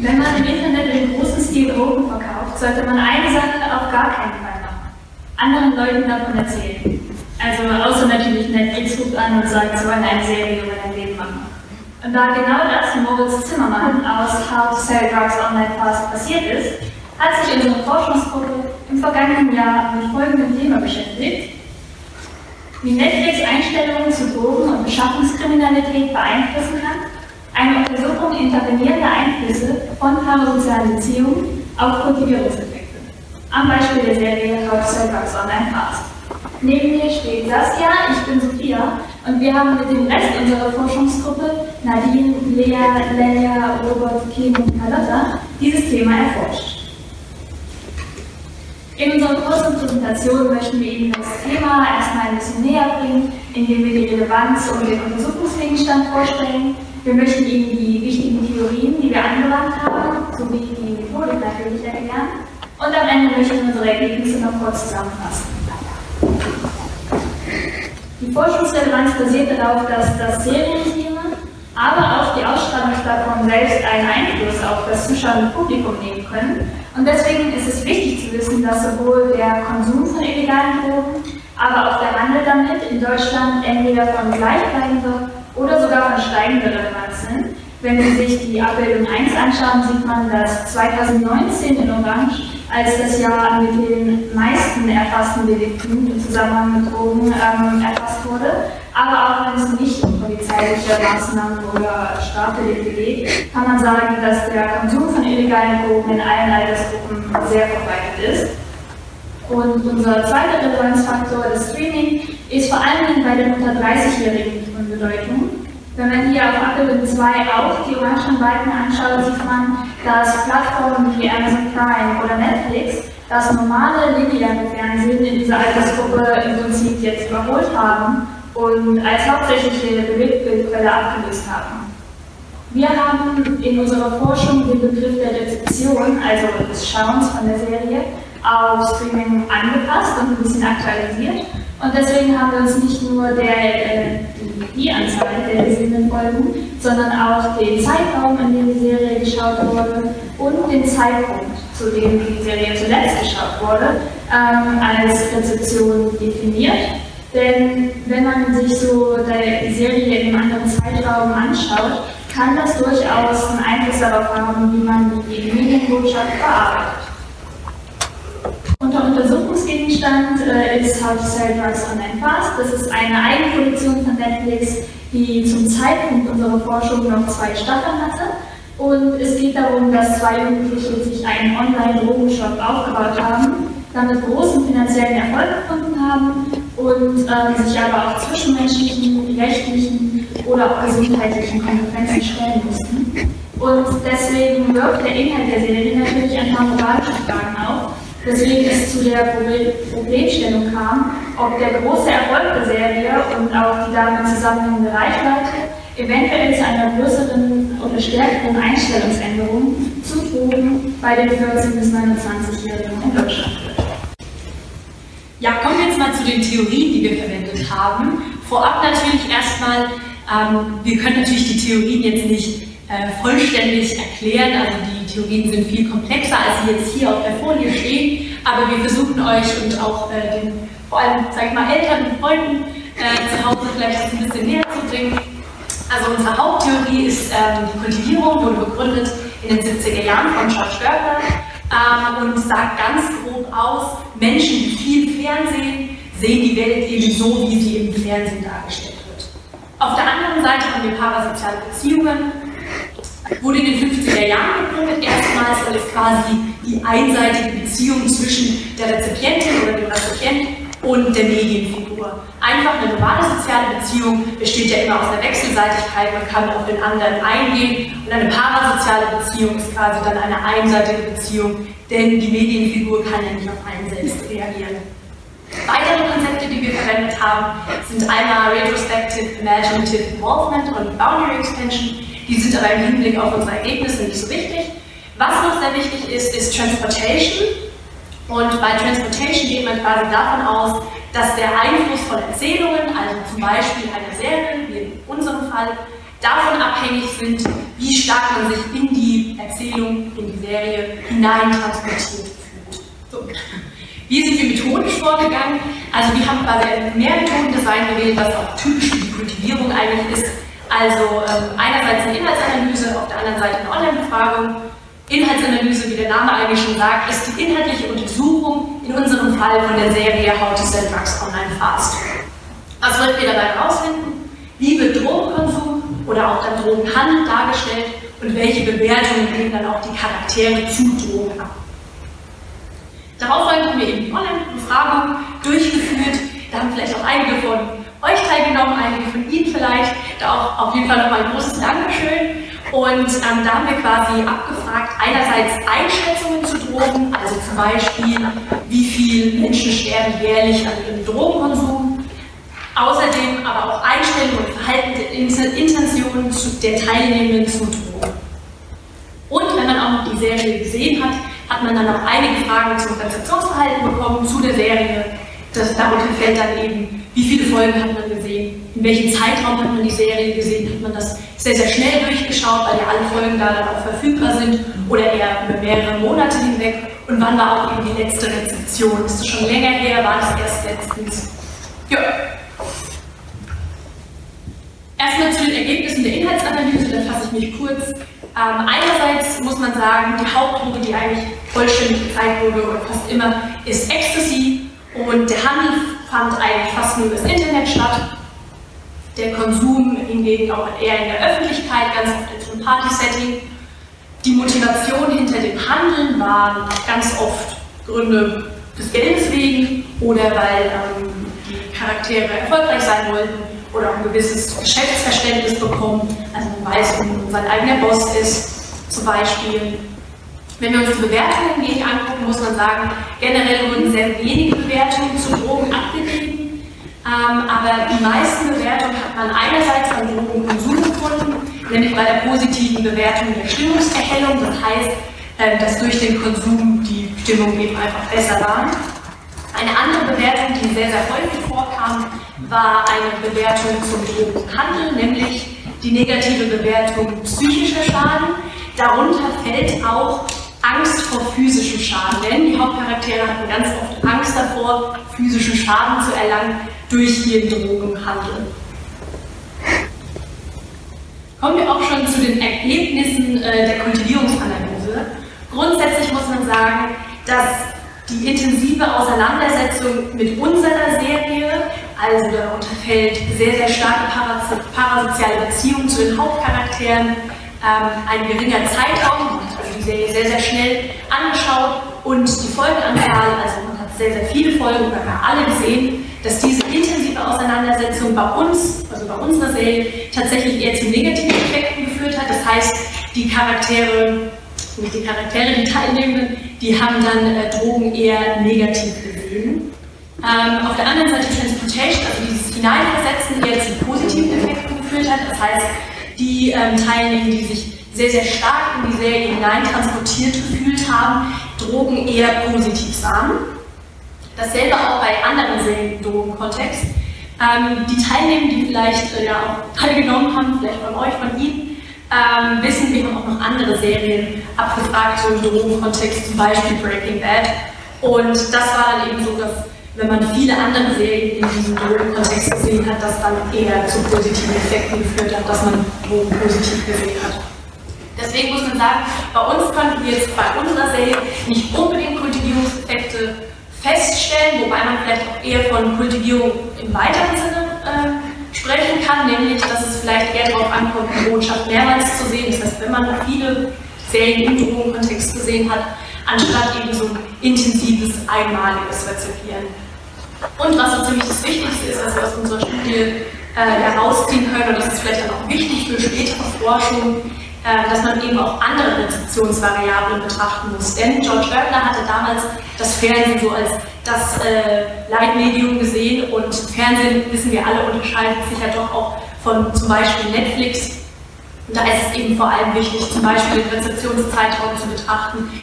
Wenn man im Internet in großen Stil Drogen verkauft, sollte man eine Sache auf gar keinen Fall machen. Anderen Leuten davon erzählen. Also außer natürlich Netflix ruft an und sagt, sie wollen eine Serie über dein Leben machen. Und da genau das Moritz Zimmermann aus How to Sell Drugs Online Fast passiert ist, hat sich unsere Forschungsgruppe im vergangenen Jahr mit folgendem Thema beschäftigt. Wie Netflix Einstellungen zu Drogen- und Beschaffungskriminalität beeinflussen kann, eine Untersuchung intervenierender Einflüsse von parasozialen Beziehungen auf Kultivierungseffekte. Am Beispiel der Serie How to Drugs Online Fast. Neben mir steht Saskia, ich bin Sophia und wir haben mit dem Rest unserer Forschungsgruppe, Nadine, Lea, Leia, Robert, Kim und Carlotta, dieses Thema erforscht. In unserer kurzen Präsentation möchten wir Ihnen das Thema erstmal ein bisschen näher bringen, indem wir die Relevanz und den Untersuchungsgegenstand vorstellen. Wir möchten Ihnen die wichtigen Theorien, die wir angewandt haben, sowie die Methodik natürlich erklären. Und am Ende möchten wir unsere Ergebnisse noch kurz zusammenfassen. Die Forschungsrelevanz basiert darauf, dass das Serienthema, aber auch die Ausstrahlungsplattform selbst einen Einfluss auf das zuschauende Publikum nehmen können. Und deswegen ist es wichtig wissen, dass sowohl der Konsum von illegalen Drogen, aber auch der Handel damit in Deutschland entweder von gleichbleibender oder sogar von steigender Relevanz sind. Wenn Sie sich die Abbildung 1 anschauen, sieht man, dass 2019 in Orange als das Jahr mit den meisten erfassten Delikten im Zusammenhang mit Drogen ähm, erfasst wurde. Aber auch wenn es nicht um polizeiliche Maßnahmen oder Strafdelikte geht, kann man sagen, dass der Konsum von illegalen Drogen in allen Altersgruppen sehr verbreitet ist. Und unser zweiter Relevanzfaktor, das Streaming, ist vor allem bei den unter 30-Jährigen von Bedeutung. Wenn man hier auf Abbildung 2 auch die orangen Balken anschaut, sieht man, dass Plattformen wie Amazon Prime oder Netflix das normale lineare Fernsehen in dieser Altersgruppe im Prinzip jetzt überholt haben und als hauptsächliche Bewegtbildquelle abgelöst haben. Wir haben in unserer Forschung den Begriff der Rezeption, also des Schauens von der Serie, auf Streaming angepasst und ein bisschen aktualisiert. Und deswegen haben wir uns nicht nur der, äh, die Anzahl der gesehenen Folgen, sondern auch den Zeitraum, in dem die Serie geschaut wurde und den Zeitpunkt, zu dem die Serie zuletzt geschaut wurde, ähm, als Rezeption definiert. Denn wenn man sich so die Serie in einem anderen Zeitraum anschaut, kann das durchaus einen Einfluss darauf haben, wie man die Medienbotschaft verarbeitet. Unter Untersuchungsgegenstand äh, ist How to Sell Drugs Online Fast. Das ist eine Eigenproduktion von Netflix, die zum Zeitpunkt unserer Forschung noch zwei Staffeln hatte. Und es geht darum, dass zwei Jugendliche sich einen Online-Drogenshop aufgebaut haben, damit großen finanziellen Erfolg gefunden haben und äh, sich aber auch zwischenmenschlichen, rechtlichen oder auch gesundheitlichen Konsequenzen stellen mussten. Und deswegen wirkt der Inhalt der Serie natürlich ein paar moralische Fragen auf weswegen es zu der Problemstellung kam, ob der große Erfolg der Serie und auch die damit zusammenhängende Reichweite eventuell zu einer größeren oder stärkeren Einstellungsänderung zu Drogen bei den 14- bis 29-Jährigen in Deutschland führt. Ja, kommen wir jetzt mal zu den Theorien, die wir verwendet haben. Vorab natürlich erstmal, ähm, wir können natürlich die Theorien jetzt nicht äh, vollständig erklären, also die Theorien sind viel komplexer, als sie jetzt hier auf der Folie stehen, aber wir versuchen euch und auch äh, den, vor allem, sag ich mal, Eltern und Freunden äh, zu Hause vielleicht ein bisschen näher zu bringen. Also unsere Haupttheorie ist ähm, die Kultivierung, wurde begründet in den 70er Jahren von George Gerber ähm, und sagt ganz grob aus, Menschen, die viel Fernsehen, sehen die Welt eben so, wie sie im Fernsehen dargestellt wird. Auf der anderen Seite haben wir parasoziale Beziehungen, wurde in den 50er Jahren gegründet, erstmals als quasi die einseitige Beziehung zwischen der Rezipientin oder dem Rezipient und der Medienfigur. Einfach eine normale soziale Beziehung besteht ja immer aus einer Wechselseitigkeit, man kann auf den anderen eingehen und eine parasoziale Beziehung ist quasi dann eine einseitige Beziehung, denn die Medienfigur kann ja nicht auf einen selbst reagieren. Weitere Konzepte, die wir verwendet haben, sind einmal Retrospective Imaginative Involvement und Boundary Extension. Die sind aber im Hinblick auf unsere Ergebnisse nicht so wichtig. Was noch sehr wichtig ist, ist Transportation. Und bei Transportation geht man quasi davon aus, dass der Einfluss von Erzählungen, also zum Beispiel einer Serie, wie in unserem Fall, davon abhängig sind, wie stark man sich in die Erzählung in die Serie hineintransportiert fühlt. So. Wie sind wir methodisch vorgegangen? Also wir haben quasi ein Mehrmethodendesign gewählt, was auch typisch für die Kultivierung eigentlich ist. Also ähm, einerseits eine Inhaltsanalyse, auf der anderen Seite eine Online-Befragung. Inhaltsanalyse, wie der Name eigentlich schon sagt, ist die inhaltliche Untersuchung, in unserem Fall von der Serie How to Sell Drugs Online Fast. Was wollten wir dabei herausfinden? Wie wird Drogenkonsum oder auch dann Drogenhandel dargestellt und welche Bewertungen geben dann auch die Charaktere zu Drogen ab? Darauffolgend haben wir eben die Online-Befragung durchgeführt. Da haben vielleicht auch einige von euch teilgenommen, einige von Ihnen vielleicht. Da auch auf jeden Fall nochmal ein großes Dankeschön. Und ähm, da haben wir quasi abgefragt, einerseits Einschätzungen zu Drogen, also zum Beispiel, wie viele Menschen sterben jährlich an ihrem Drogenkonsum. Außerdem aber auch Einstellungen und Verhaltensintentionen der Teilnehmenden zu Drogen. Und wenn man auch noch die Serie gesehen hat, hat man dann noch einige Fragen zum Rezeptionsverhalten bekommen, zu der Serie. Das, darunter fällt dann eben, wie viele Folgen hat man gesehen, in welchem Zeitraum hat man die Serie gesehen, hat man das sehr, sehr schnell durchgeschaut, weil ja alle Folgen da dann auch verfügbar sind oder eher über mehrere Monate hinweg und wann war auch eben die letzte Rezeption. Ist das schon länger her, war das erst letztens? Ja. Erstmal zu den Ergebnissen der Inhaltsanalyse, da fasse ich mich kurz. Ähm, einerseits muss man sagen, die Hauptdroge, die eigentlich vollständig gezeigt wurde oder fast immer, ist Ecstasy und der Handel fand eigentlich fast nur das Internet statt. Der Konsum hingegen auch eher in der Öffentlichkeit, ganz oft in so einem Party-Setting. Die Motivation hinter dem Handeln waren ganz oft Gründe des Geldes wegen oder weil ähm, die Charaktere erfolgreich sein wollten oder ein gewisses Geschäftsverständnis bekommen. Also man weiß, wo sein eigener Boss ist, zum Beispiel. Wenn wir uns die Bewertungen hingegen angucken, muss man sagen, generell wurden sehr wenige Bewertungen zu Drogen abgegeben. Ähm, aber die meisten Bewertungen hat man einerseits beim Drogenkonsum gefunden, nämlich bei der positiven Bewertung der Stimmungserhellung. Das heißt, äh, dass durch den Konsum die Stimmung eben einfach besser war. Eine andere Bewertung, die sehr, sehr häufig vorkam, war eine Bewertung zum Drogenhandel, nämlich die negative Bewertung psychischer Schaden. Darunter fällt auch Angst vor physischem Schaden, denn die Hauptcharaktere hatten ganz oft Angst davor, physischen Schaden zu erlangen durch ihren Drogenhandel. Kommen wir auch schon zu den Ergebnissen äh, der Kultivierungsanalyse. Grundsätzlich muss man sagen, dass die intensive Auseinandersetzung mit unserer Serie, also darunter fällt sehr, sehr starke parasoziale Beziehung zu den Hauptcharakteren, ähm, ein geringer Zeitraum, Serie sehr, sehr schnell angeschaut und die Folgenanzahl, also man hat sehr, sehr viele Folgen, wir alle gesehen, dass diese intensive Auseinandersetzung bei uns, also bei unserer Serie, tatsächlich eher zu negativen Effekten geführt hat. Das heißt, die Charaktere nicht die Charaktere, die Teilnehmenden, die haben dann äh, Drogen eher negativ gesehen. Ähm, auf der anderen Seite Transportation, also dieses Hineinversetzen, eher zu positiven Effekten geführt hat. Das heißt, die ähm, Teilnehmer, die sich sehr, sehr stark in die Serie hineintransportiert gefühlt haben, Drogen eher positiv sahen. Dasselbe auch bei anderen Serien im Drogenkontext. Ähm, die Teilnehmer, die vielleicht äh, ja auch teilgenommen haben, vielleicht von euch, von Ihnen, ähm, wissen wir haben auch noch andere Serien abgefragt, so im Drogenkontext, zum Beispiel Breaking Bad. Und das war dann eben so, dass wenn man viele andere Serien in diesem Drogenkontext gesehen hat, das dann eher zu positiven Effekten geführt hat, dass man Drogen positiv gesehen hat. Deswegen muss man sagen, bei uns konnten wir jetzt bei unserer Serie nicht unbedingt Kultivierungseffekte feststellen, wobei man vielleicht auch eher von Kultivierung im weiteren Sinne äh, sprechen kann, nämlich dass es vielleicht eher darauf ankommt, die Botschaft mehrmals zu sehen. Das heißt, wenn man viele Serien im Drogenkontext gesehen hat, anstatt eben so ein intensives, einmaliges Rezipieren. Und was so ziemlich das Wichtigste ist, was wir aus unserer Studie äh, herausziehen können, und das ist vielleicht dann auch wichtig für spätere Forschung, dass man eben auch andere Rezeptionsvariablen betrachten muss. Denn George Oertler hatte damals das Fernsehen so als das äh, Leitmedium gesehen und Fernsehen, wissen wir alle, unterscheidet sich ja doch auch von zum Beispiel Netflix. Und da ist es eben vor allem wichtig, zum Beispiel den Rezeptionszeitraum zu betrachten,